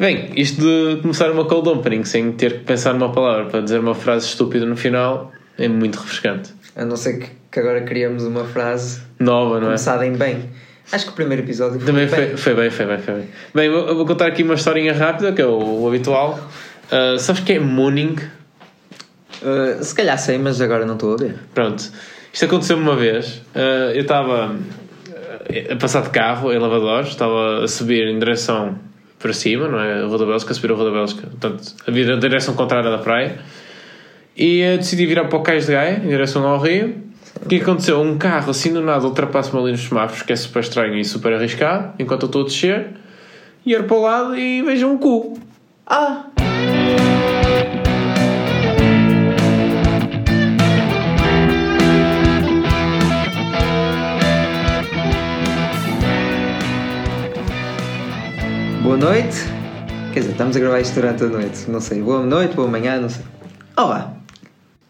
Bem, isto de começar uma cold opening sem ter que pensar numa palavra para dizer uma frase estúpida no final é muito refrescante. A não ser que, que agora criamos uma frase Nova, não é? começada em bem. Acho que o primeiro episódio foi Também bem. foi, foi bem, foi bem, foi bem. Bem, eu vou contar aqui uma historinha rápida, que é o, o habitual. Ah, sabes o que é mooning? Uh, se calhar sei, mas agora não estou a ver. Pronto. Isto aconteceu-me uma vez. Ah, eu estava a passar de carro em Lavadores, estava a subir em direção para cima, não é? A Rua da Bélgica, subir a Rua da Bélgica. Portanto, a vir a direção contrária da praia. E ah, decidi virar para o Cais de Gaia, em direção ao rio. O que aconteceu? Um carro assim do nada ultrapassa-me ali nos semáforos, que é super estranho e super arriscado, enquanto eu estou a descer. E olho para o lado e vejo um cu. Ah! Boa noite. Quer dizer, estamos a gravar isto durante a noite. Não sei. Boa noite, boa manhã, não sei. Olá.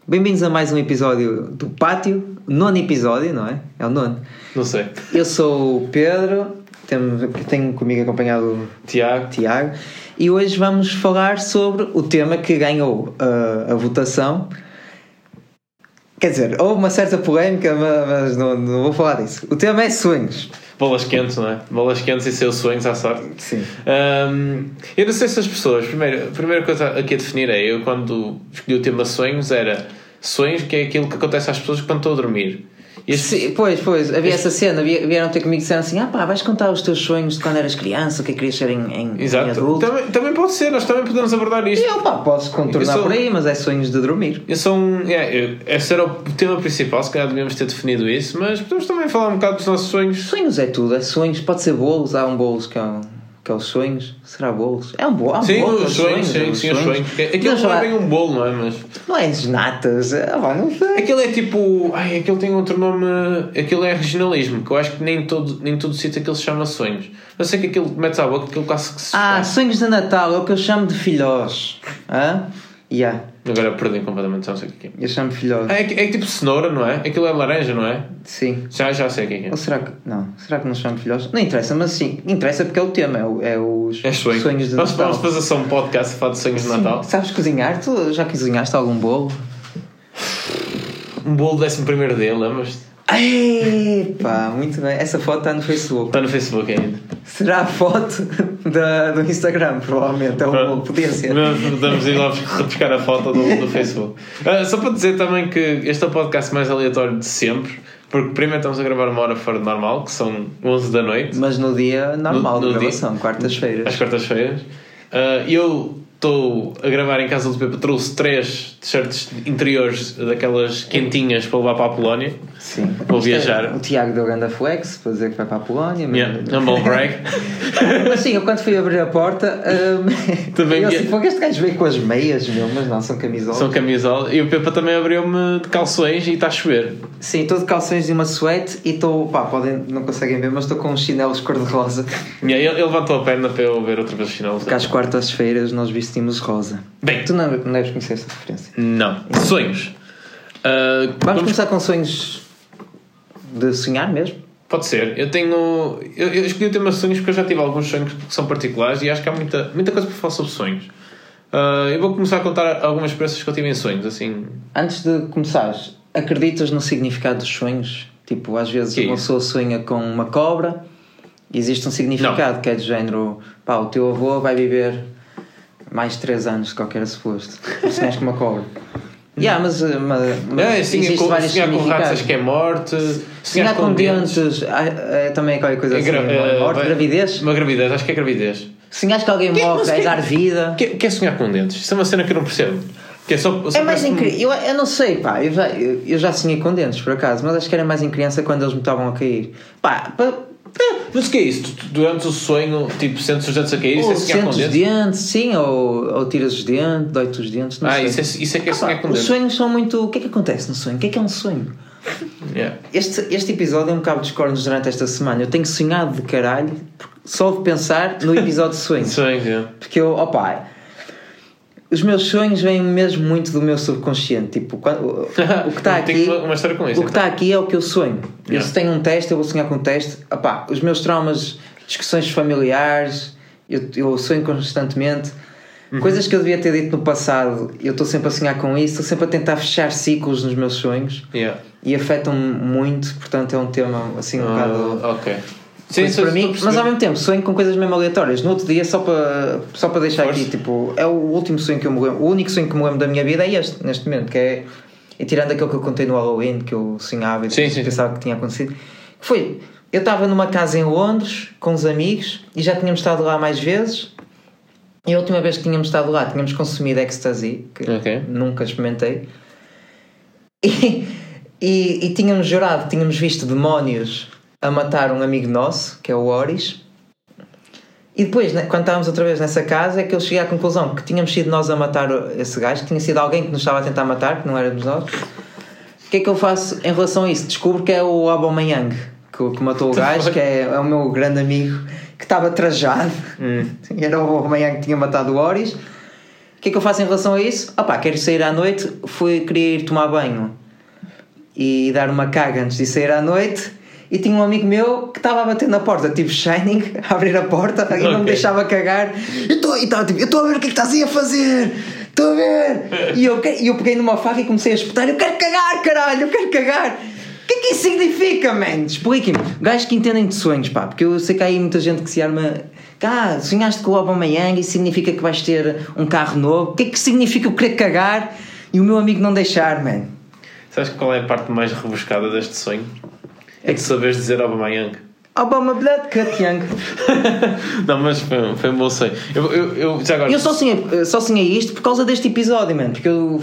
Bem-vindos a mais um episódio do Pátio. Nono episódio, não é? É o nono. Não sei. Eu sou o Pedro. Tenho, tenho comigo acompanhado o Tiago. Tiago, e hoje vamos falar sobre o tema que ganhou uh, a votação. Quer dizer, houve uma certa polémica, ma- mas não, não vou falar disso. O tema é sonhos. Bolas quentes, não é? Bolas quentes e seus sonhos à sorte. Sim. Hum, eu não sei se as pessoas. Primeiro, a primeira coisa aqui a definir é: eu, quando escolhi o tema sonhos, era sonhos, que é aquilo que acontece às pessoas quando estão a dormir. E Sim, pois, pois, havia essa cena, vie- vieram ter comigo e disseram assim: ah pá, vais contar os teus sonhos de quando eras criança, o que é que querias ser em, em, em Exato. adulto. Também, também pode ser, nós também podemos abordar isto. eu, pá, podes contornar sou- por aí, mas é sonhos de dormir. Eu sou um. É, eu- esse era o tema principal, se calhar devíamos ter definido isso, mas podemos também falar um bocado dos nossos sonhos. Sonhos é tudo, é sonhos, pode ser bolos, há um bolos que é, um, que é os sonhos. Será bolos? É um bolo, um Sim, bolo é os sonhos, sim, os sonhos. Aquilo Mas não é bem um bolo, não é? Mas. Não é as natas, ah, não sei. Aquilo é tipo. Ai, aquilo tem outro nome. Aquilo é regionalismo, que eu acho que nem todo, nem todo sítio aquilo se chama sonhos. Eu sei que aquilo metes à boca, aquilo quase que se. Ah, sonhos de Natal, é o que eu chamo de filhós. Hã? Yeah, Agora perdi completamente, já não sei o que é. eu chamo filhós. Ah, é, é tipo cenoura, não é? Aquilo é laranja, não é? Sim. Já, já sei o que é. é. Ou será que. Não, será que não chamo filhós? Não interessa, mas sim, interessa porque é o tema, é, o- é os É sonho. sonhos de Nós Natal. vamos fazer só um podcast a falar de sonhos de Sim. Natal. Sabes cozinhar? Tu já cozinhaste algum bolo? Um bolo décimo primeiro dele, lembras-te? Epá, muito bem. Essa foto está no Facebook. Está no Facebook ainda. Será a foto da, do Instagram, provavelmente. É ser. Nós Podemos ir lá bus- buscar a foto do, do Facebook. Ah, só para dizer também que este é o podcast mais aleatório de sempre, porque primeiro estamos a gravar uma hora fora de normal, que são 11 da noite, Mas no dia normal No- no de gravação, quartas-feiras. às quartas-feiras. Ah, eu estou a gravar em casa do Pepe, trouxe três t-shirts interiores daquelas quentinhas para levar para a Polónia. Sim. Vou Isto é- viajar. o Tiago deu grande flex para dizer que vai para a Polónia. mas- Yeah, humble brag. Mas sim, eu quando fui abrir a porta, hum, Também eu assim, "Pô, este gajo veio com as meias, meu, mas não, são camisolas. São camisola. E o Pepa também abriu-me de calções e está a chover. Sim, estou de calções e uma suete e estou, pá, podem, não conseguem ver, mas estou com uns chinelos cor-de-rosa. Aí ele, ele levantou a perna para eu ver outra vez o sinal. Porque às quartas-feiras nós vestimos rosa. Bem, Tu não, não deves conhecer essa referência. não. Sonhos. Ah, Vamos, vamos- começar com sonhos de sonhar mesmo? Pode ser. Eu tenho. Eu, eu escolhi o tema sonhos porque eu já tive alguns sonhos que são particulares e acho que há muita, muita coisa para falar sobre sonhos. Ah, eu vou começar a contar algumas experiências que eu tive em sonhos, assim. Antes de começares, acreditas no significado dos sonhos? Tipo, às vezes Que uma pessoa sonha com uma cobra e existe um significado que é do género, pá, o teu avô vai viver mais 3 anos que qualquer suposto. Sonhas com uma cobra. Yeah, mas, mas, mas É, sonhar com, vários sonhar com ratos significados. acho que é morte. Sonhar com dentes, ah, é também qualquer coisa É assim. é? eh, Morte, gravidez. Uma gravidez, acho que é gravidez. Sonhas que alguém Que- morre, mas é dar vida. O que, que é sonhar com dentes? Isso é uma cena que eu não percebo. Que é só, só É mais incrível. Eu, eu não sei, pá. Eu já, eu, eu já sonhei com dentes, por acaso, mas acho que era mais em criança quando eles me estavam a cair. Pá, pá Mas o que é isso? Durante o sonho, tipo, sentes os dentes a cair? Isso ou é sonhar com os dentes? dentes, sim, ou, ou tiras os dentes, dói-te os dentes, não Ah, sei. isso é, isso é que é Ah, sonhar com os dentes. sonhos são muito. O que é que acontece no sonho? O que é que é um sonho? Yeah. Este, este episódio é um bocado de cornos durante esta semana. Eu tenho sonhado de caralho só de pensar no episódio de sonhos. Sonhos, yeah. Porque eu, opá, os meus sonhos vêm mesmo muito do meu subconsciente. Tipo, quando- o, o que está Eu aqui. uma- história com isso, O que está aqui é o que eu sonho. Eu, Yeah. se tenho um teste, eu vou sonhar com um teste. Opá, os meus traumas, discussões familiares Eu, eu sonho constantemente. Coisas que eu devia ter dito no passado, eu estou sempre a sonhar com isso, estou sempre a tentar fechar ciclos nos meus sonhos Yeah. e afetam-me muito, portanto é um tema assim um bocado. Ah, ok. Sim, estou para mim, mas ao mesmo tempo sonho com coisas mesmo aleatórias. No outro dia, só para, só para deixar aqui, tipo, é o último sonho que eu me lembro, o único sonho que me lembro da minha vida é este, neste momento, que é, e tirando aquele que eu contei no Halloween, que eu sonhava e Sim, sim. pensava que tinha acontecido, foi, eu estava numa casa em Londres com uns amigos e já tínhamos estado lá mais vezes. E a última vez que tínhamos estado lá, tínhamos consumido ecstasy, que Ok. nunca experimentei. E, e, e tínhamos jurado, tínhamos visto demónios a matar um amigo nosso, que é o Oris. E depois, né, quando estávamos outra vez nessa casa, é que eu cheguei à conclusão que tínhamos sido nós a matar esse gajo, que tinha sido alguém que nos estava a tentar matar, que não éramos nós. O que é que eu faço em relação a isso? Descubro que é o Aubameyang que, que matou o gajo, que é, é o meu grande amigo, que estava trajado. E era o Aubameyang que tinha matado o Oris. O que é que eu faço em relação a isso? Opá, quero sair à noite, fui, queria ir tomar banho e dar uma caga antes de sair à noite. E tinha um amigo meu que estava a bater na porta, tipo Shining, a abrir a porta e não me deixava cagar. Eu e estava tipo, eu estou a ver o que é que estás aí a fazer, estou a ver. E eu, eu peguei numa faca e comecei a espetar, eu quero cagar, caralho, eu quero cagar. O que é que isso significa, man? Expliquem-me. Gajos que entendem de sonhos, pá, porque eu sei que há aí muita gente que se arma. Ah, sonhaste com o Aubameyang e significa que vais ter um carro novo. O que é que significa eu querer cagar e o meu amigo não deixar, man? Sabes qual é a parte mais rebuscada deste sonho? É que saberes dizer Aubameyang. Obama Blood Cut Young. Não, mas foi, foi um bom sonho. Eu, eu, eu já agora. Eu só sonhei, só sonhei isto por causa deste episódio, mano. Porque eu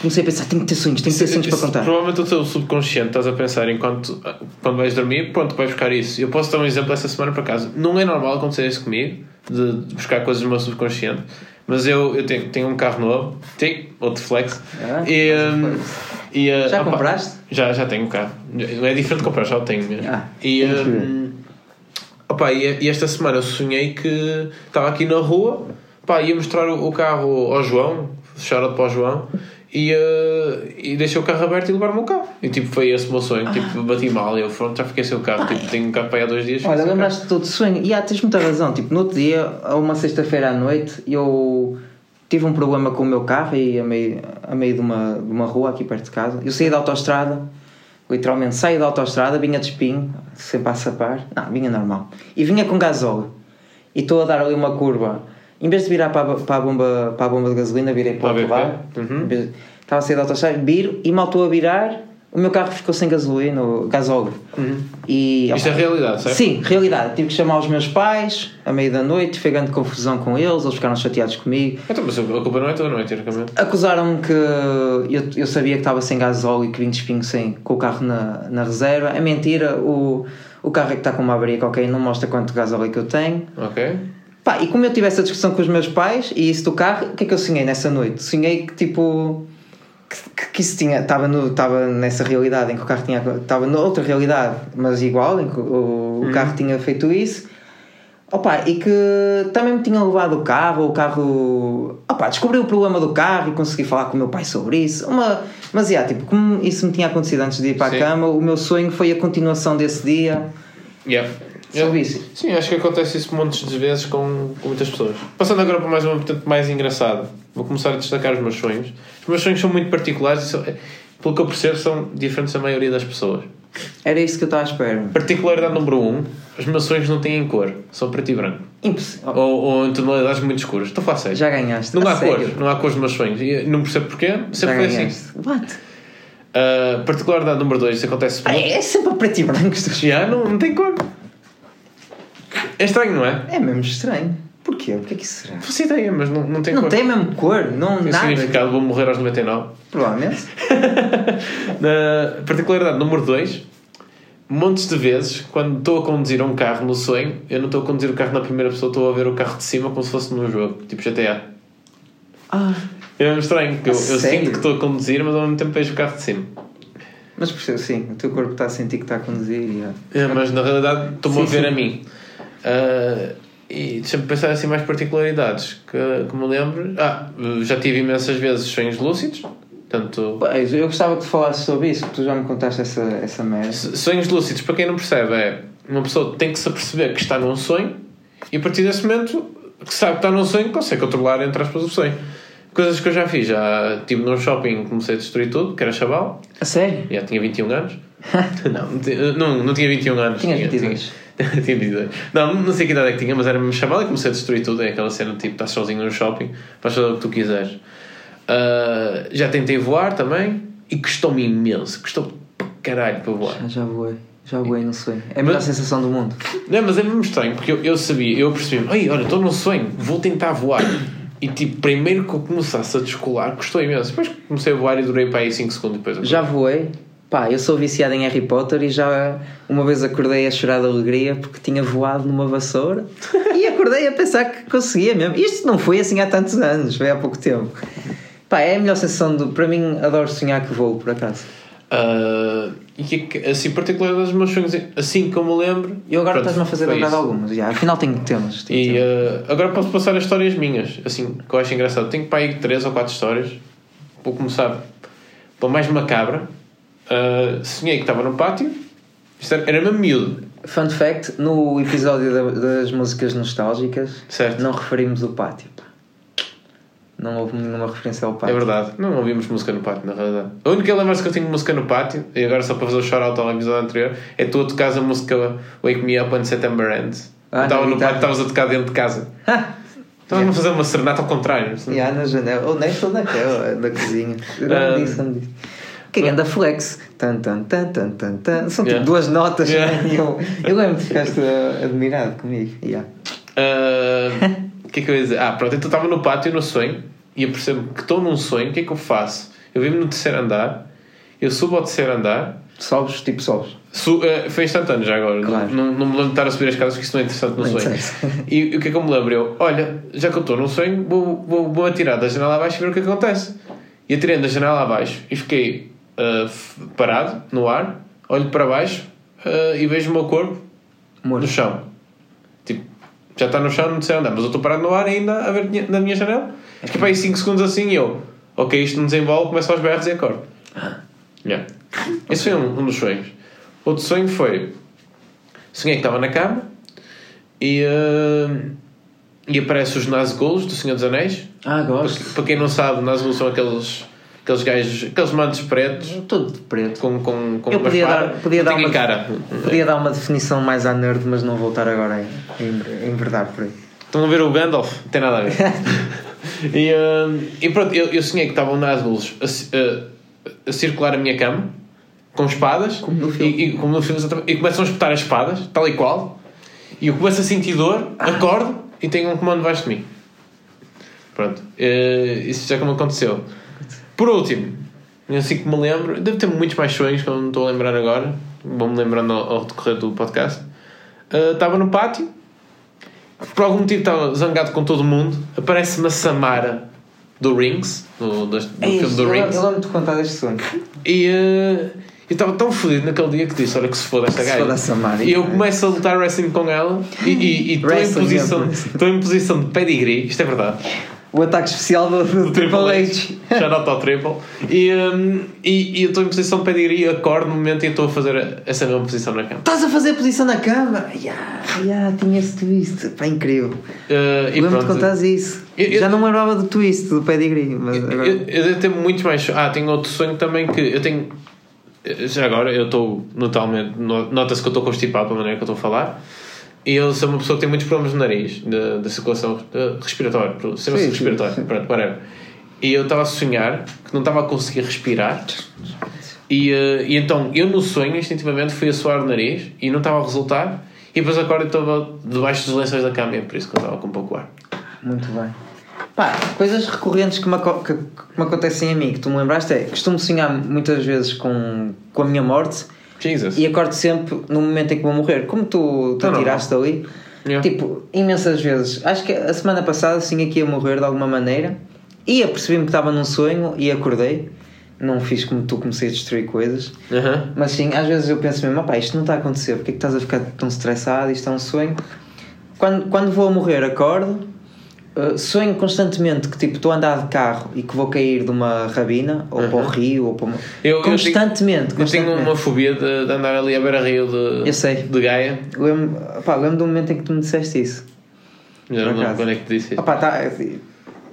comecei a pensar, tenho que ter sonhos, tenho que ter sonhos para Isso- contar. Provavelmente o teu subconsciente estás a pensar enquanto quando vais dormir, pronto, vais buscar isso. Eu posso dar um exemplo essa semana por acaso. Não é normal acontecer isso comigo, de, de buscar coisas no meu subconsciente, mas eu, eu tenho, tenho um carro novo, tenho outro flex. Ah, e, um. E, uh, Já opa, compraste? Já, já tenho um carro. Não é diferente de comprar, já o tenho mesmo. Ah, e, ver. hum, opa, e, e esta semana eu sonhei que estava aqui na rua, pá, ia mostrar o, o carro ao João, shout para o João, e, uh, e deixei o carro aberto e levar-me o carro. E tipo, foi esse o meu sonho. Tipo, bati mal e eu, pronto, já fiquei sem o carro. Tipo, tenho um carro para aí há dois dias. Olha, fiquei sem o lembraste de todo sonho? E ah, tens muita razão. Tipo, no outro dia, a uma sexta-feira à noite, eu tive um problema com o meu carro e a meio, a meio de, uma, de uma rua aqui perto de casa. Eu saí da autostrada, literalmente saí da autostrada, vinha de espinho, sempre a sapar. Não, vinha normal. E vinha com gasóleo. E estou a dar ali uma curva. Em vez de virar para a, para a, bomba, para a bomba de gasolina, virei para o outro lado. Uhum. Estava a sair da autostrada, viro e mal estou a virar, o meu carro ficou sem gasolina, gasóleo. E, Isto é realidade, certo? Sim, realidade. Tive que chamar os meus pais à meia da noite, foi grande confusão com eles, eles ficaram chateados comigo. Então, mas a culpa não é toda, não é, teoricamente. Acusaram-me que eu, eu sabia que estava sem gasóleo e que vim de espinho sem, com o carro na, na reserva. É mentira, o, o carro é que está com uma avaria e não mostra quanto gasóleo que eu tenho. Ok? Pá, e como eu tive essa discussão com os meus pais e isso do carro, o que é que eu sonhei nessa noite? Sonhei que tipo. Que, que isso tinha. Estava no- estava nessa realidade em que o carro tinha. Estava noutra realidade, mas igual, em que o, o carro tinha feito isso. Opa, e que também me tinham levado o carro, o carro. Opa, descobri o problema do carro e consegui falar com o meu pai sobre isso. Uma, mas, yeah, tipo, como isso me tinha acontecido antes de ir para Sim. a cama, o meu sonho foi a continuação desse dia. Yeah. Sobre isso. Sim, acho que acontece isso montes de vezes com, com muitas pessoas. Passando agora para mais uma vertente mais engraçada, vou começar a destacar os meus sonhos. Os meus sonhos são muito particulares e, são, pelo que eu percebo, são diferentes da maioria das pessoas. Era isso que eu estava à espera. Particularidade número 1: um, os meus sonhos não têm cor, são preto e branco. Impossível. Ou, ou em tonalidades muito escuras. Estou a falar sério. Já ganhaste. Não A há sério? cores, não há cores nos meus sonhos. E não percebo porquê, sempre foi assim. What? Uh, particularidade número 2: isso acontece Ah, é sempre a preto e branco. Já, não, não tem cor. É estranho, não é? É mesmo estranho. Porquê? Porquê que isso será? Não ideia, mas não, não tem Não cor. tem mesmo cor, não Tem nada. significado, vou morrer aos 99. Provavelmente. Na particularidade número 2, montes de vezes, quando estou a conduzir um carro no sonho, eu não estou a conduzir o carro na primeira pessoa, estou a ver o carro de cima como se fosse num jogo, tipo GTA. Ah, É mesmo estranho, porque eu, eu sinto que estou a conduzir, mas ao mesmo tempo vejo o carro de cima. mas percebo, sim. O teu corpo está a sentir que está a conduzir. e. É, mas na realidade estou-me a ver sim. a mim. Ah, e deixa-me pensar assim mais particularidades que, que me lembro. Ah, já tive imensas vezes sonhos lúcidos, portanto. Pois, eu gostava que tu falasses sobre isso, porque tu já me contaste essa, essa merda. Sonhos lúcidos, para quem não percebe, é uma pessoa tem que se aperceber que está num sonho e a partir desse momento que sabe que está num sonho, consegue controlar, entre aspas, o sonho. Coisas que eu já fiz, já estive num shopping, comecei a destruir tudo, que era chaval. A sério? Já tinha 21 anos. não, não, tinha- não, tinha 21 anos. Tinha tinha 22. Tinha, tinha 22. Não, não sei que idade é que tinha, mas era mesmo chaval e comecei a destruir tudo. É aquela cena tipo, estás sozinho num shopping, vais fazer o que tu quiseres. Ah, já tentei voar também e custou-me imenso. Custou para caralho para voar. Já voei. Já voei no sonho. É a melhor Mas- sensação do mundo. Não, mas é mesmo estranho, porque eu, eu sabia, eu percebi, Ei, olha, estou num sonho, vou tentar voar. E tipo, primeiro que eu começasse a descolar, custou imenso. Depois comecei a voar e durei para aí 5 segundos depois. Já voei. Pá, eu sou viciado em Harry Potter e já uma vez acordei a chorar de alegria porque tinha voado numa vassoura e acordei a pensar que conseguia mesmo. Isto não foi assim há tantos anos, foi há pouco tempo. Pá, é a melhor sensação do. Para mim, adoro sonhar que vou, por acaso. Ah, e que, que- assim, particular dos meus sonhos, assim como me lembro. E agora estás-me a fazer lembrar de isso. algumas. Já, afinal, tenho temas. tenho E temas. ah, agora posso passar as histórias minhas, assim, que eu acho engraçado. Tenho para aí 3 ou 4 histórias. Vou começar pela mais macabra. Ah, sonhei que estava no pátio. Era, mesmo miúdo, Fun fact: no episódio da- das músicas nostálgicas, certo? não referimos o pátio. pá. Não houve nenhuma referência ao É pátio. verdade, não ouvimos música no pátio, na realidade. A única lembrança que eu tenho de música no pátio, e agora só para fazer o shout-out ao episódio anterior, é tu a tocares a música Wake Me Up When September Ends. Ah, estava no pátio, estavas a tocar dentro de casa. Estavas a fazer uma serenata ao contrário. assim. E há na janela, ou nem estou naquela, na cozinha. Eu não Ah. me disse, não disse. Que é anda flex. Tan, tan, tan, tan, tan, tan. São tipo Yeah. duas notas. Yeah. E eu, eu lembro que ficaste uh, admirado comigo. Yeah. Ah, O que é que eu ia dizer? Ah, pronto, então estava no pátio no sonho e eu percebo que estou num sonho, o que é que eu faço? Eu vivo no terceiro andar, eu subo ao terceiro andar, Sobes, tipo sobes. Su eh, foi instantâneo já agora. Claro. Não, não me lembro de estar a subir as casas porque isso não é interessante no sonho. interessa. E, o que é que eu me lembro? Eu, olha, já que eu estou num sonho, vou, vou, vou atirar da janela abaixo e ver o que acontece. E atirei da janela abaixo e fiquei ah, f- parado no ar, olho para baixo ah, e vejo o meu corpo no chão. Tipo, já está no chão, não sei andar, mas eu estou parado no ar ainda a ver na minha janela. Fiquei para aí 5 segundos assim e eu, ok, isto não desenvolve, começo aos berros e acordo. Yeah. Esse foi um, um dos sonhos. Outro sonho foi. Sonhei que estava na cama e, ah, e aparece os Nazguls do Senhor dos Anéis. Ah, Para, gosto. para quem não sabe, Nazgûl são aqueles, aqueles gajos, aqueles mantos pretos Todo de preto. com, com, com Eu podia dar- podia dar uma- cara. Podia dar uma definição mais à nerd, mas não voltar agora em, em, em verdade por aí. Estão a ver o Gandalf? Não tem nada a ver. e, hum, e pronto, eu, eu sonhei que estavam Nazguls a, ci- a, a circular a minha cama com espadas Como no filme. E, e, como no filme e começam a espetar as espadas, tal e qual. E eu começo a sentir dor, Ah. acordo e tenho um comando debaixo de mim. Pronto, eh, isso já como aconteceu. Por último, assim que me lembro, devo ter muitos mais sonhos que eu não estou a lembrar agora, vou-me lembrando ao, ao decorrer do podcast. Eh, estava no pátio, por algum motivo estava zangado com todo mundo. Aparece-me a Samara do Rings, do, do, do É filme do eu, Rings. eu lembro-te contar deste sonho. E eh, eu estava tão fodido naquele dia que disse: Olha, que se foda esta Se gaja. foda a Samara. E eu começo a lutar wrestling com ela e- estou em, posição, em posição de pedigree, isto é verdade. O ataque especial do, do, Do Triple H. Shout out ao Triple. E, hum, e, e eu estou em posição de pedigree, acordo no momento e estou a fazer essa mesma posição na cama. Estás a fazer posição na cama? Yeah, yeah, tinha esse twist. Pá, incrível. Eh, e Lembro-te contares isso. Eu- eu- Já não lembrava do twist, do pedigree. Mas Eu, agora... eu devo ter muitos mais. Ah, tenho outro sonho também que eu tenho. Já agora, eu estou notalmente. no- Nota-se que eu estou constipado pela maneira que eu estou a falar. E eu sou uma pessoa que tem muitos problemas no nariz, da, circulação eh, respiratória, sistema Sim, respiratório, sim. pronto, whatever. E eu estava a sonhar que não estava a conseguir respirar. E, eh, e então eu no sonho, instintivamente, fui a suar o nariz e não estava a resultar. E depois acordo e estava debaixo dos lençóis da cama, é por isso que eu estava com pouco ar. Muito bem. Pá, coisas recorrentes que me, que, que me acontecem a mim, que tu me lembraste, é costumo sonhar muitas vezes com, com a minha morte Jesus. e acordo sempre no momento em que vou morrer. Como tu te Não, não, atiraste ali, Yeah. tipo, imensas vezes. Acho que a semana passada sonhei que ia morrer de alguma maneira e apercebi-me que estava num sonho e acordei. Não fiz como tu, comecei a destruir coisas. Mas sim, às vezes eu penso mesmo, opá, isto não está a acontecer, porque é que estás a ficar tão estressado, isto é um sonho. Quando, quando vou a morrer, acordo, uh, sonho constantemente que tipo estou a andar de carro e que vou cair de uma rabina, ou para o rio, ou para uma... Eu- eu constantemente, Eu tenho constantemente. uma fobia de, de andar ali à beira-rio de, Eu sei. de Gaia. Lembro, lembro do momento em que tu me disseste isso. Já não lembro quando é que te disse isso. Opa, tá,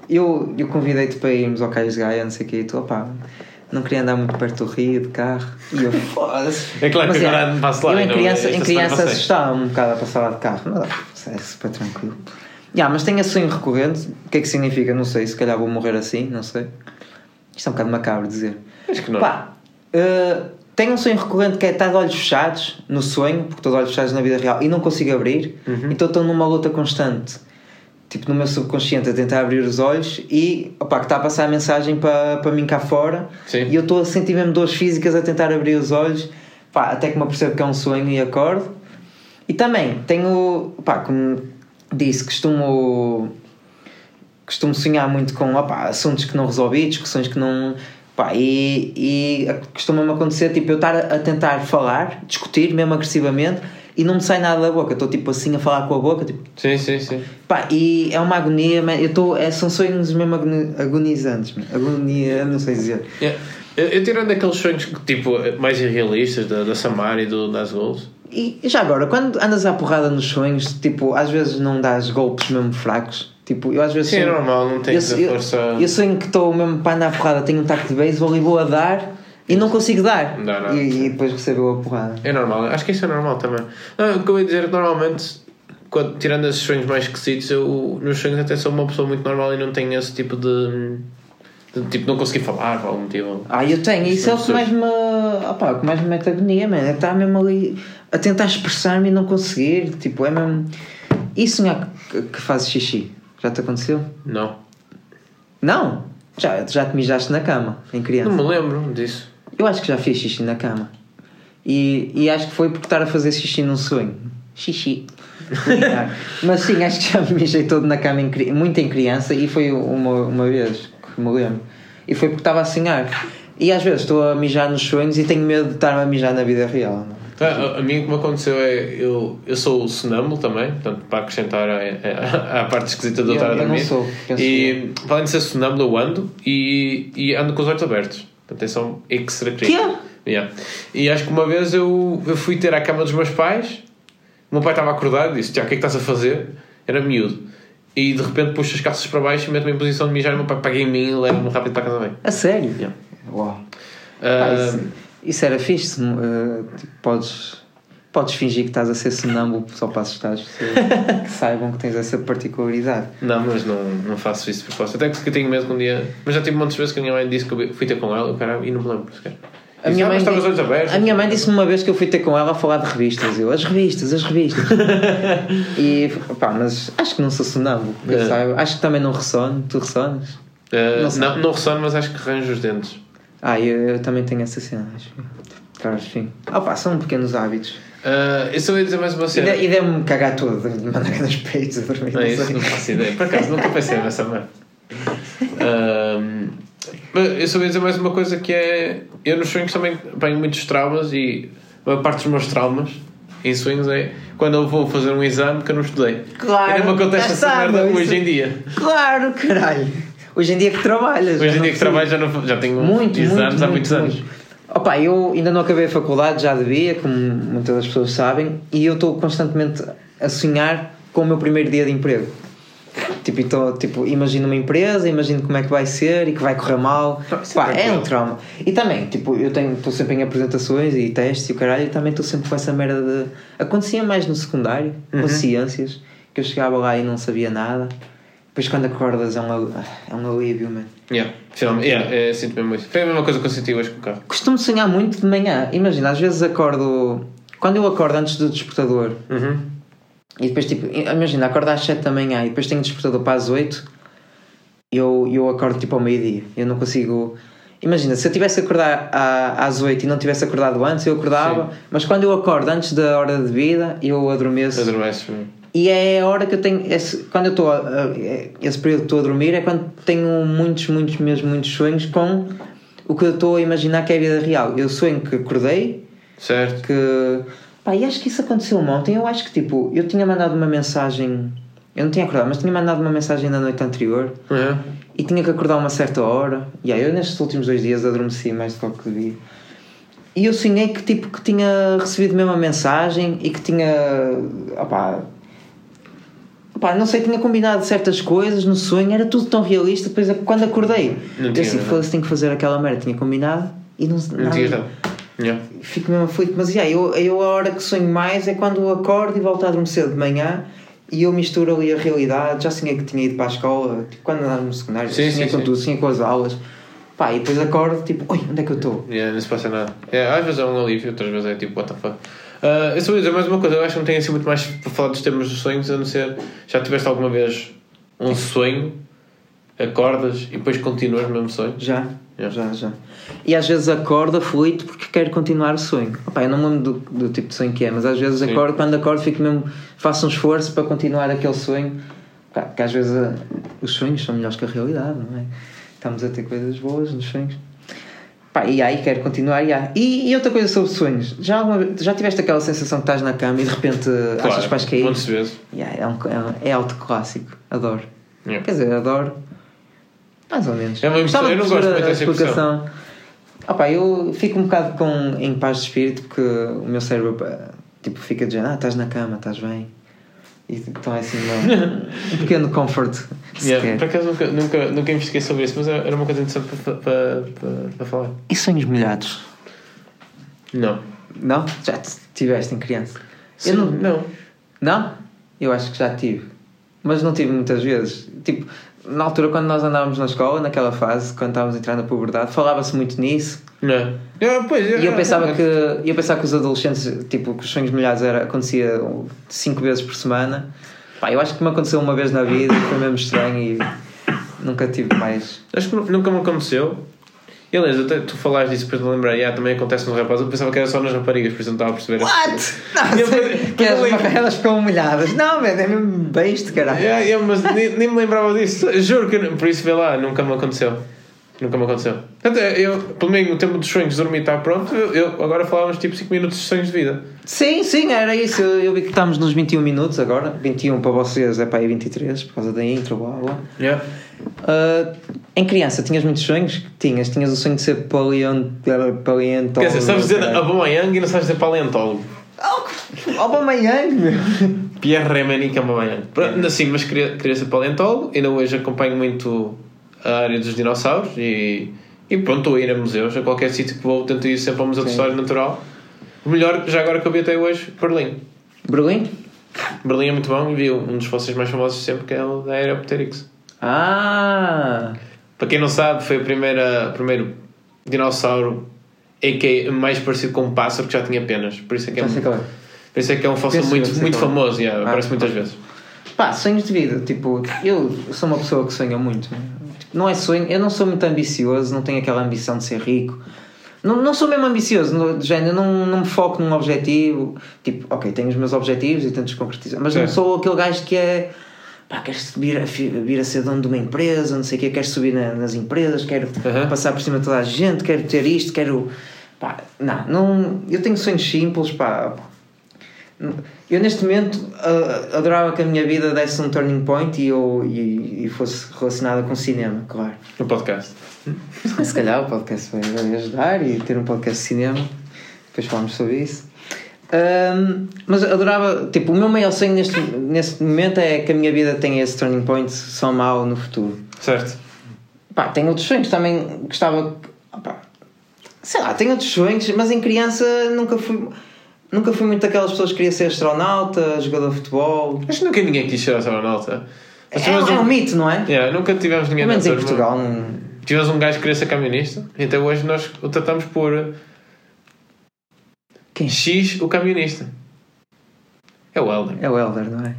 eu, eu convidei-te para irmos ao Cais de Gaia, não sei o quê, e tu, opá, não queria andar muito perto do rio, de carro. E eu, foda-se. É claro Mas, que agora é, passo lá. Eu em não- criança, em criança assustava um bocado a passar lá de carro, mas é super tranquilo. Yeah, mas tenho esse sonho recorrente, o que é que significa? Não sei, se calhar vou morrer assim, não sei. Isto é um bocado macabro dizer. Acho que não. Pá, eh, tenho um sonho recorrente que é estar de olhos fechados no sonho, porque estou de olhos fechados na vida real e não consigo abrir, Uhum. então estou numa luta constante, tipo no meu subconsciente, a tentar abrir os olhos e opá, que está a passar a mensagem para, para mim cá fora Sim. e eu estou a sentir mesmo dores físicas a tentar abrir os olhos, pá, até que me apercebo que é um sonho e acordo. E também tenho, pá, como disse, costumo costumo sonhar muito com opá, assuntos que não resolvi, discussões que não. Pá, e e costuma-me acontecer tipo, eu estar a tentar falar, discutir mesmo agressivamente e não me sai nada da boca. Estou tipo assim a falar com a boca, tipo, Sim, sim, sim. pá, e é uma agonia, eu estou, é, são sonhos mesmo agoni- agonizantes, agonia, não sei dizer. Yeah. Eu, eu tirando aqueles sonhos tipo mais irrealistas da, da Samara e do Das Goals. E já agora, quando andas à porrada nos sonhos, tipo, às vezes não dás golpes mesmo fracos. Tipo, eu às vezes Sim, é sonho- normal, não tens eu, a eu- força. Eu sonho que estou mesmo para andar à porrada, tenho um taco de beisebol e vou a dar e não consigo dar. Não nada. E, e depois recebo a porrada. É normal, acho que isso é normal também. Não, o que eu ia dizer que normalmente, quando, tirando esses sonhos mais esquisitos, eu nos sonhos até sou uma pessoa muito normal e não tenho esse tipo de. de tipo, não conseguir falar por algum motivo. Ah, eu tenho, isso é o que mais me. Opá, o que mais me mete agonia, mano. É estar mesmo ali a tentar expressar-me e não conseguir. Tipo, é mesmo. E sonhar que, que fazes xixi? Já te aconteceu? Não. Não! Já, já te mijaste na cama, em criança. Não me lembro disso. Eu acho que já fiz xixi na cama. E, e acho que foi por estar a fazer xixi num sonho. Xixi. Mas sim, acho que já me mijei todo na cama em muito em criança e foi uma, uma vez que me lembro. E foi porque estava a sonhar. E às vezes estou a mijar nos sonhos e tenho medo de estar a mijar na vida real. é? Ah, A, a mim o que me aconteceu é. Eu, eu sou sonâmbulo também, portanto, para acrescentar à, parte esquisita de eu Eu- estar a eu não sou, penso E além de ser sonâmbulo, eu ando e, e ando com os olhos abertos. Atenção extra crítica. Yeah. E acho que uma vez eu, eu fui ter à cama dos meus pais, o meu pai estava acordado e disse: Tiago, o que é que estás a fazer? Era miúdo. E de repente puxo as calças para baixo e meto-me em posição de mijar. E o meu pai pega em mim e leva-me rápido para casa bem. A sério? Yeah. Uau. Pá, Ah, isso, isso era fixe. uh, tipo, podes, podes fingir que estás a ser sonâmbulo só para assustar as pessoas que saibam que tens essa particularidade. Não, mas não, não faço isso de propósito. Até que eu tenho medo que um dia. Mas já tive muitas vezes que a minha mãe disse que eu fui ter com ela caralho, e não me lembro sequer. A minha, "Ah, mãe, abertos. a minha mãe disse-me uma vez que eu fui ter com ela a falar de revistas. Eu, as revistas, as revistas. e pá, mas acho que não sou sonâmbulo. É. Acho que também não ressono. Tu ressonas? Ah, não não, não ressono, mas acho que arranjo os dentes. Ah, eu, eu também tenho essa cena. Acho. Claro, enfim. Ah, pá, são pequenos hábitos. Ah, eu só ia dizer mais uma E, cena. e deve-me cagar tudo. De mandar nos peitos a dormir. Não, não isso não faço ideia. Por acaso nunca pensei nessa merda. Mas eu só ia dizer mais uma coisa que é. Eu nos sonhos também tenho muitos traumas e a maior parte dos meus traumas em sonhos é quando eu vou fazer um exame que eu não estudei. Claro, Ainda me acontece essa merda hoje em dia. Claro, caralho. Hoje em dia que trabalhas. Hoje em dia que trabalho já, não, já tenho Muito, exames muito, há muito, muitos anos. Opa, eu ainda não acabei a faculdade, já devia, como muitas das pessoas sabem, e eu estou constantemente a sonhar com o meu primeiro dia de emprego. Tipo, então, tipo, imagino uma empresa, imagino como é que vai ser e que vai correr mal. É Pá, é um trauma. E também, tipo, eu estou sempre em apresentações e testes e o caralho, e também estou sempre com essa merda de. Acontecia mais no secundário, Uhum. com ciências, que eu chegava lá e não sabia nada. Depois quando acordas é um, é um alívio, mano. Yeah, finalmente, yeah, é, sinto mesmo isso. Foi a mesma coisa que eu senti hoje com o carro. Costumo sonhar muito de manhã. Imagina, às vezes acordo. Quando eu acordo antes do despertador Uhum. e depois, tipo, imagina, acordo às 7 da manhã e depois tenho despertador para as 8, eu, eu acordo tipo ao meio-dia. Eu não consigo. Imagina, se eu tivesse acordar à- às 8 e não tivesse acordado antes, eu acordava, Sim. mas quando eu acordo antes da hora de vida, eu adormeço. Adormeces. E é a hora que eu tenho. Esse, quando eu estou. a- a- Esse período que estou a dormir é quando tenho muitos, muitos, mesmo muitos sonhos com o que eu estou a imaginar que é a vida real. Eu sonho que acordei, Certo. que. Pá, e acho que isso aconteceu ontem. Eu acho que tipo, eu tinha mandado uma mensagem. Eu não tinha acordado, mas tinha mandado uma mensagem na noite anterior Uhum. e tinha que acordar uma certa hora. E aí eu nestes últimos dois dias adormeci mais do que devia. E eu sonhei que tipo que tinha recebido mesmo a mensagem e que tinha. Opá, Pá, não sei, tinha combinado certas coisas no sonho, era tudo tão realista. Depois, quando acordei, Não eu tinha assim, tenho que fazer aquela merda. Tinha combinado e não, Não nada. tinhas nada. Yeah. Fico mesmo aflito. Mas yeah, eu, eu a hora que sonho mais é quando acordo e volto a adormecer de manhã e eu misturo ali a realidade. Já sonhei que tinha ido para a escola, tipo, quando andava no secundário, Sim, sonhei sim, com sim. tudo, sonhei com as aulas. Pá, e depois acordo, tipo, oi, onde é que eu estou? Yeah, não se passa nada. Yeah, às vezes é um alívio, outras vezes é tipo, what the fuck. Uh, eu só vou dizer mais uma coisa, eu acho que não tenho assim muito mais para falar dos temas dos sonhos, a não ser. Já tiveste alguma vez um sonho, acordas e depois continuas no mesmo sonho? Já, Yeah. já, já. E às vezes acordo aflito porque quero continuar o sonho. Opa, eu não me lembro do, do tipo de sonho que é, mas às vezes Sim. acordo, quando acordo, fico mesmo, faço um esforço para continuar aquele sonho. Porque às vezes ah, os sonhos são melhores que a realidade, não é? Estamos a ter coisas boas nos sonhos. Pá, e aí quero continuar. E, e, e outra coisa sobre sonhos, já, alguma já tiveste aquela sensação que estás na cama e de repente achas que vais cair? De vezes. Yeah, é, um, é, é alto clássico, adoro. Yeah. Quer dizer, adoro. Mais ou menos. É uma impressão- eu não gosto muito dessa explicação. Opa, eu fico um bocado com, em paz de espírito porque o meu cérebro pá, tipo, fica dizendo: Ah, estás na cama, estás bem. E então é assim um, um pequeno comfort. Yeah, por acaso nunca, nunca, nunca investiguei sobre isso, mas era uma coisa interessante para, para, para, para falar. E sonhos molhados? Não. Não? Já tiveste em criança? Sim, Eu não, não. Não? Eu acho que já tive. Mas não tive muitas vezes. Tipo, na altura, quando nós andávamos na escola, naquela fase, quando estávamos a entrar na puberdade, falava-se muito nisso. Não. Ah, pois, E eu é, pensava é, que, eu pensava que os adolescentes, tipo, que os sonhos molhados era, acontecia cinco vezes por semana. Pá, eu acho que me aconteceu uma vez na vida e foi mesmo estranho e nunca tive mais. Acho que nunca me aconteceu. E aliás, até tu falaste disso depois de lembrar, yeah, também acontece nos rapazes. Eu pensava que era só nas raparigas, por isso não estava a perceber. What? Não, Eu- sei que as elas ficam molhadas. Não, velho, é mesmo besta, caralho. Yeah, yeah, mas nem, nem me lembrava disso. Juro que por isso vê lá, nunca me aconteceu. Nunca me aconteceu. Portanto, eu, pelo menos no tempo dos sonhos, dormir está pronto. Eu, eu- agora falávamos tipo 5 minutos de sonhos de vida. Sim, sim, era isso. Eu, eu vi que estamos nos 21 minutos agora. 21 para vocês é para aí 23, por causa da intro, blá blá. Yeah. Ah, em criança, tinhas muitos sonhos? Tinhas. Tinhas o sonho de ser paleont... paleontólogo. Quer dizer, sabes dizer. Aubameyang e não sabes dizer paleontólogo. Oh, Aubameyang, meu. Pierre Remenick Aubameyang. Pronto, Assim, mas queria, queria ser paleontólogo. Ainda hoje acompanho muito a área dos dinossauros e, e pronto, estou a ir a museus. A qualquer sítio que vou, tento ir sempre ao Museu de Sim. História Natural. O melhor, já agora que eu vi até hoje, Berlim. Berlim? Berlim é muito bom vi um dos fósseis mais famosos de sempre, que é o da Aeropteryx. Ah! Para quem não sabe, foi o primeiro dinossauro a.k.a. mais parecido com um pássaro que já tinha penas. Por isso é que é, qual é. por isso é, que é um fóssil Penso muito, muito é. famoso. Yeah, Ah, aparece muitas vezes. Pá, sonhos de vida. Tipo, eu sou uma pessoa que sonha muito. Tipo, Não é sonho, eu não sou muito ambicioso, não tenho aquela ambição de ser rico. Não, não sou mesmo ambicioso, no, de género, não, não me foco num objetivo. Tipo, ok, tenho os meus objetivos e tento os concretizar, mas não Certo. sou aquele gajo que é. Pá, quero subir a, vir a ser dono de uma empresa, não sei o quê, quero subir na- nas empresas, quero Aham. passar por cima de toda a gente, quero ter isto, quero. Pá, não, não, eu tenho sonhos simples, pá. Eu neste momento ah, adorava que a minha vida desse um turning point e, eu, e, e fosse relacionada com cinema, claro. No podcast. Se calhar o podcast vai, vai ajudar e ter um podcast de cinema. Depois falamos sobre isso. Ahm, mas adorava, tipo, o meu maior sonho neste, neste momento é que a minha vida tenha esse turning point só mau no futuro. Certo. Pá, tenho outros sonhos também. Gostava. Pá, sei lá, tenho outros sonhos, mas em criança nunca fui. Nunca fui muito daquelas pessoas que queria ser astronauta, jogador de futebol. Acho que nunca ninguém quis ser astronauta. É, é um mito, não é? Yeah, nunca tivemos ninguém Pelo menos em. Portugal. Não... Tivemos um gajo que queria ser camionista. E até hoje nós o tratamos por Quem? X o camionista. É o Elder. É o Elder, não é?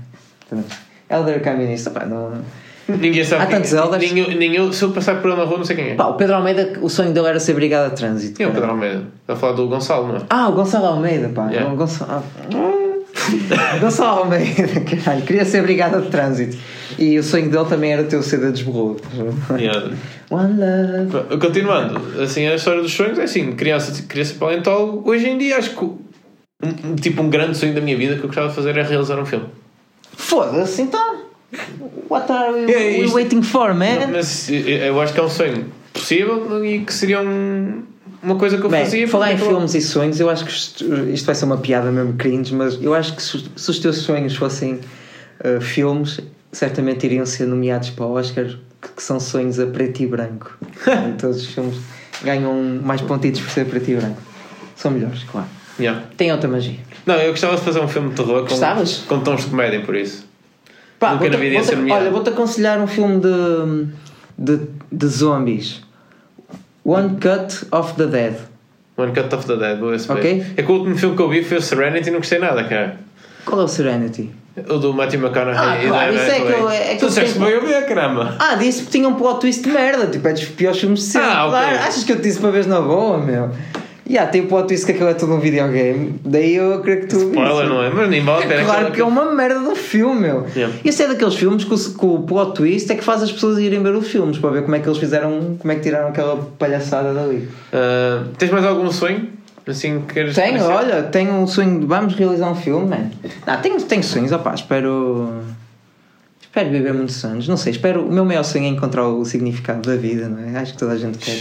Elder camionista, pá, não. Ninguém sabe Há quem tantos é. Elders. Nem eu- nem eu, se eu passar por ele na rua, não sei quem é. Pá, o Pedro Almeida, o sonho dele era ser brigado a trânsito. Quem é o. Pedro Almeida? Está a falar do Gonçalo, não é? Ah, o Gonçalo Almeida, pá. Yeah. Gonçalo... Gonçalo Almeida, caralho, queria ser brigado de trânsito. E o sonho dele também era ter o CD desborrou. Yeah. One love. Pronto, Continuando, assim, a história dos sonhos é assim: criança ser paleontólogo. Hoje em dia, acho que um, tipo um grande sonho da minha vida que eu gostava de fazer é realizar um filme. Foda-se, então. What are we, É, we isto- waiting for, man? Mas eu eu acho que é um sonho possível e que seria um- uma coisa que eu Bem, fazia. falar em filmes e sonhos, eu acho que isto, isto vai ser uma piada mesmo cringe, mas eu acho que se, se os teus sonhos fossem uh, filmes certamente iriam ser nomeados para o Oscar, que, que são sonhos a preto e branco. Todos os filmes ganham mais pontitos por ser preto e branco. São melhores, claro. Yeah. Tem outra magia. Não, eu gostava de fazer um filme de terror com, Gostavas? com tons de comédia, por isso. Pá, Nunca ia vou-te- ser nomeado. olha, vou-te aconselhar um filme de, de, de zombies. One Cut of the Dead. One Cut of the Dead, vou ver se Ok. vê. É que o último filme que eu vi foi o Serenity e não gostei nada, cara. Qual é o Serenity? O do Matthew McConaughey Ah, e claro, isso é que eu- é que Tu eu disseste que tenho- veio ver, caramba. Ah, disse que tinha um plot twist de merda. Tipo, é dos piores filmes de sempre. Ah, ok. Claro, achas que eu te disse para vez na boa, meu? Yeah, tem o plot twist que aquilo é tudo um videogame. Daí eu creio que tu. Spoiler, viste. não é? Mas nem vale a pena. Claro que é uma merda do filme, meu. Yeah. Esse é daqueles filmes que o, que o plot twist é que faz as pessoas irem ver os filmes para ver como é que eles fizeram, como é que tiraram aquela palhaçada dali. Ah, tens mais algum sonho? Assim, queres tenho, olha, tenho um sonho de vamos realizar um filme, man. Não, tenho, tenho sonhos, opá, espero. Espero viver muitos anos, não sei, espero. O meu maior sonho é encontrar o significado da vida, não é? Acho que toda a gente quer.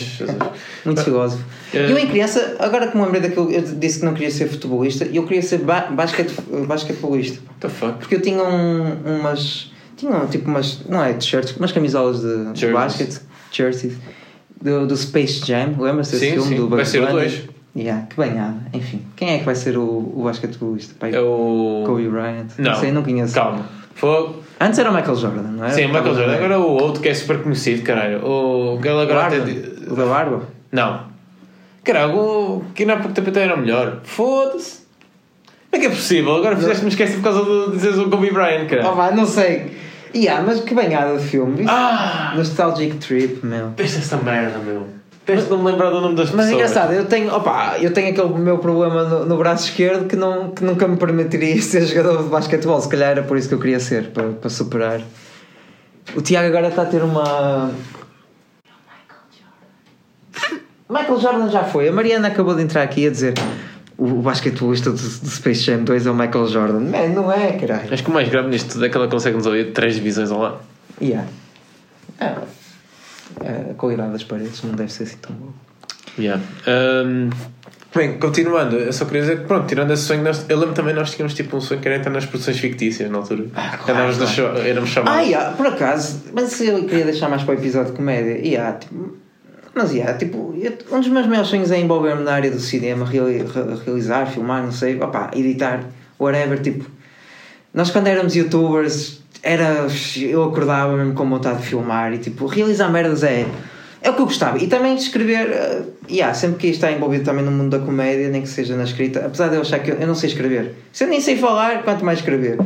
Muito filósofo. É... Eu, em criança, agora que me lembrei daquilo, eu disse que não queria ser futebolista, eu queria ser ba eh, basquetbolista. The fuck? Porque eu tinha um, umas. Tinha tipo umas. Não é t-shirts, umas camisolas de, Jerseys. de jerseys, do, do Space Jam, lembra-se desse filme sim. do Vai ser o 2. Yeah, que banhada. Enfim, quem é que vai ser o, o basquetebolista? Pai, É o. Kobe Bryant? Não. sei, não conheço. Calma. Fogo. Antes era o Michael Jordan, não era? Sim, o Michael Jordan. Agora o outro que é super conhecido, caralho. O. ele o, agora o da Barba? Não. Caralho, o. que pouco tempo até era o melhor. Foda-se. Como é que é possível? Agora fizeste-me esquecer por causa de dizeres o Kobe Bryant, Oh, caralho. vá, não sei. Yeah, mas que banhada de filme. Isso- Ah! Nostalgic Trip, meu. Pensa essa merda, meu. Tens de não me lembrar do nome das Mas é pessoas. engraçado, eu tenho, opa, eu tenho aquele meu problema no, no braço esquerdo que, não, que nunca me permitiria ser jogador de basquetebol. Se calhar era por isso que eu queria ser, para, para superar. O Tiago agora está a ter uma. Michael Jordan já foi. A Mariana acabou de entrar aqui a dizer o, o basquetebolista do, do Space Jam 2 é o Michael Jordan. Man, não é, caralho. Acho que o mais grave nisto tudo é que ela consegue nos ouvir três divisões ao lado. Yeah. É, a qualidade das paredes não deve ser assim tão boa. Yeah. Um, bem, continuando, eu só queria dizer que, pronto, tirando esse sonho, nós, eu lembro também nós tínhamos tipo um sonho que era entrar nas produções fictícias na altura. Ah, andávamos claro, de cho- éramos chamados. Ah, yeah, por acaso, mas eu queria deixar mais para o episódio de comédia. Yeah, tipo, mas yeah, tipo, um dos meus maiores sonhos é envolver-me na área do cinema, reali- re- realizar, filmar, não sei, opá, editar, whatever. Tipo, nós quando éramos youtubers, era, eu acordava mesmo com vontade de filmar e tipo, realizar merdas é. É o que eu gostava. E também escrever, uh, yeah, sempre quis estar envolvido também no mundo da comédia, nem que seja na escrita, apesar de eu achar que eu, eu não sei escrever. Se eu nem sei falar, quanto mais escrever.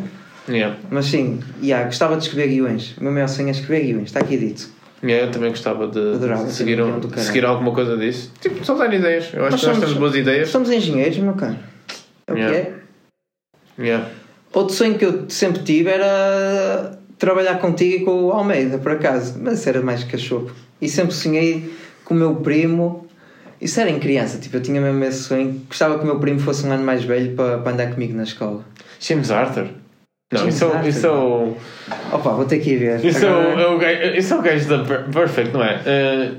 Yeah. Mas sim, yeah, gostava de escrever guiões. O meu maior sonho é escrever guiões, está aqui dito. Yeah, eu também gostava de, Adorava de seguir, um caralho. seguir alguma coisa disso. Tipo, só dar ideias. Eu acho Nós que nós somos- temos boas ideias. Somos engenheiros, meu caro. É o que é. Yeah. Outro sonho que eu sempre tive era trabalhar contigo e com o Almeida, por acaso. Mas era mais cachopo. E sempre sonhei com o meu primo. Isso era em criança, tipo, eu tinha mesmo esse sonho. Gostava que o meu primo fosse um ano mais velho para, para andar comigo na escola. James Arthur. Não, James isso é, o- Arthur. isso é o. Opa, vou ter que ir ver. Isso é o, Agora- é o gajo, isso é o gajo da Per- Perfect, não é?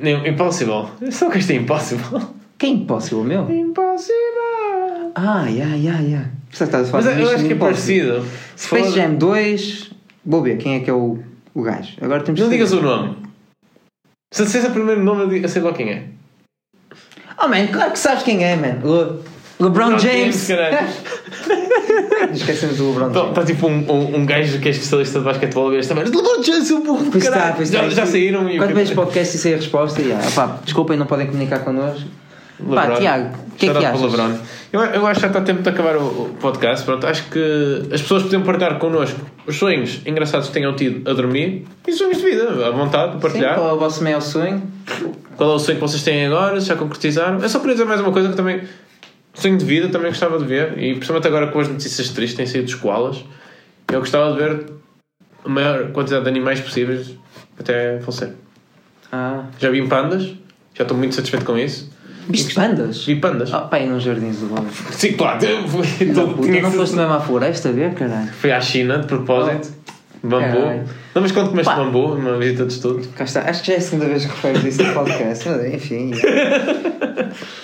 Uh, impossible. Isso é o gajo da Impossible. Que é impossível, meu? Impossible! Ah, yeah, yeah, yeah. Você está a falar Mas de eu acho que é parecido. Space Foda- Jam 2. Vou ver quem é que é o, o gajo. Agora temos Não digas o nome. Se disseres o primeiro nome, eu digo- eu sei lá quem é. Oh man, claro que sabes quem é, man. Le- LeBron James. caralho. Esquecemos do LeBron James. Está tipo um, um, um gajo que é especialista de basquetebol e este também. LeBron James, o burro, Pois está, caralho. pois já, já saíram e Quando vejo podcast e sei a resposta, yeah. Opá, desculpem, não podem comunicar connosco. Pá, LeBron. Tiago, o que é que achas? LeBron. Eu, eu acho que já está tempo de acabar o, podcast. Pronto, acho que as pessoas podiam partilhar connosco os sonhos engraçados que tenham tido a dormir e sonhos de vida, à vontade de Sim, partilhar. qual é o vosso maior sonho? Qual é o sonho que vocês têm agora? Já concretizaram? Eu só queria dizer mais uma coisa que também. Sonho de vida também gostava de ver, e principalmente agora com as notícias tristes têm saído dos koalas, eu gostava de ver a maior quantidade de animais possíveis até falecer. Ah, Já vi pandas, já estou muito satisfeito com isso. Viste pandas? Vi pandas. Ah, pá, e nos jardins do Bom. Sim, claro, eu fui, Puta, não foste mesmo à floresta a ver, caralho? fui à China de propósito. Bambu. Caralho. Não, mas quando comeste Pá. bambu, numa visita de estudo? Cá está. Acho que já é a segunda vez que referes isso no podcast. Enfim.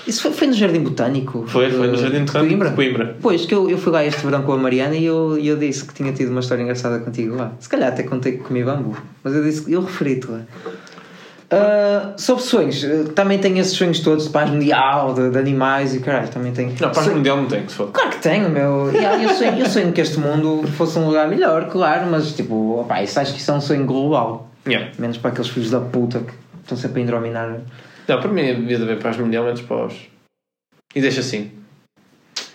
Isso foi, foi no Jardim Botânico? Foi, foi no de- Jardim de de Coimbra. Coimbra? Coimbra. Pois, que eu, eu fui lá este verão com a Mariana e eu, eu disse que tinha tido uma história engraçada contigo lá. Se calhar até contei que comi bambu. Mas eu disse eu referi-te lá. Ah, sobre sonhos, eh, também tenho esses sonhos todos de paz mundial, de, de animais e caralho, também tenho. Não, paz mundial não tem, que se for. Claro que tenho, meu. Yeah, eu, sonho, eu sonho que este mundo fosse um lugar melhor, claro, mas tipo, opá, isso acho que isso é um sonho global. Yeah. Menos para aqueles filhos da puta que estão sempre a indrominar. Não, para mim havia de haver paz mundial menos para os. E deixa assim.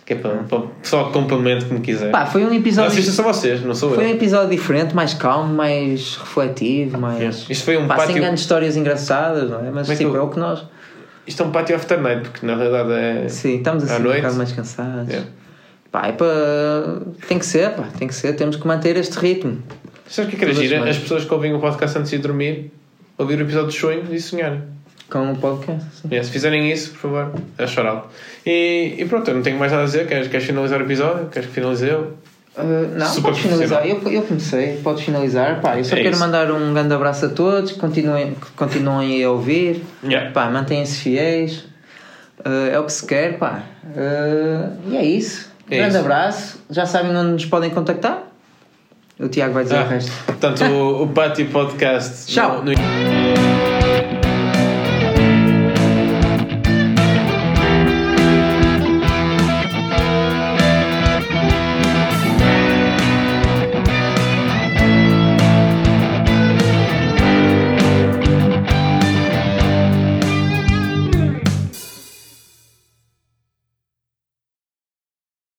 Que é para, para o pessoal que complemente como quiser. Pá, foi um Não, episódio. assista só vocês, não sou Foi um eu. episódio diferente, mais calmo, mais refletivo, mais. Isto foi um Pá, sem pátio. grandes histórias engraçadas, não é? Mas Mas tipo, tu- é o que nós. Isto é um pátio after night, porque na realidade é. Sim, estamos assim À um noite? bocado mais cansados. Yeah. Pá, é para. Tem que ser, pá, tem que ser, temos que manter este ritmo. Sabes o que é que era gira? As pessoas que ouvem o podcast antes de dormir, ouvir o episódio de sonhos e sonhar. Com o podcast. Yeah, se fizerem isso, por favor, é chorar. E, e pronto, eu não tenho mais nada a dizer. Queres, queres finalizar o episódio? Queres que finalize eu? Uh, não, Super podes finalizar. Eu, eu comecei, podes finalizar. Pá, eu só É quero isso. mandar um grande abraço a todos, que continuem, continuem a ouvir. Yeah. Pá, mantenham-se fiéis. Uh, é o que se quer, pá. Uh, e é isso. É grande isso. abraço. Já sabem onde nos podem contactar? O Tiago vai dizer Ah, o resto. Portanto, o, o Pátio Podcast. Tchau. no- no-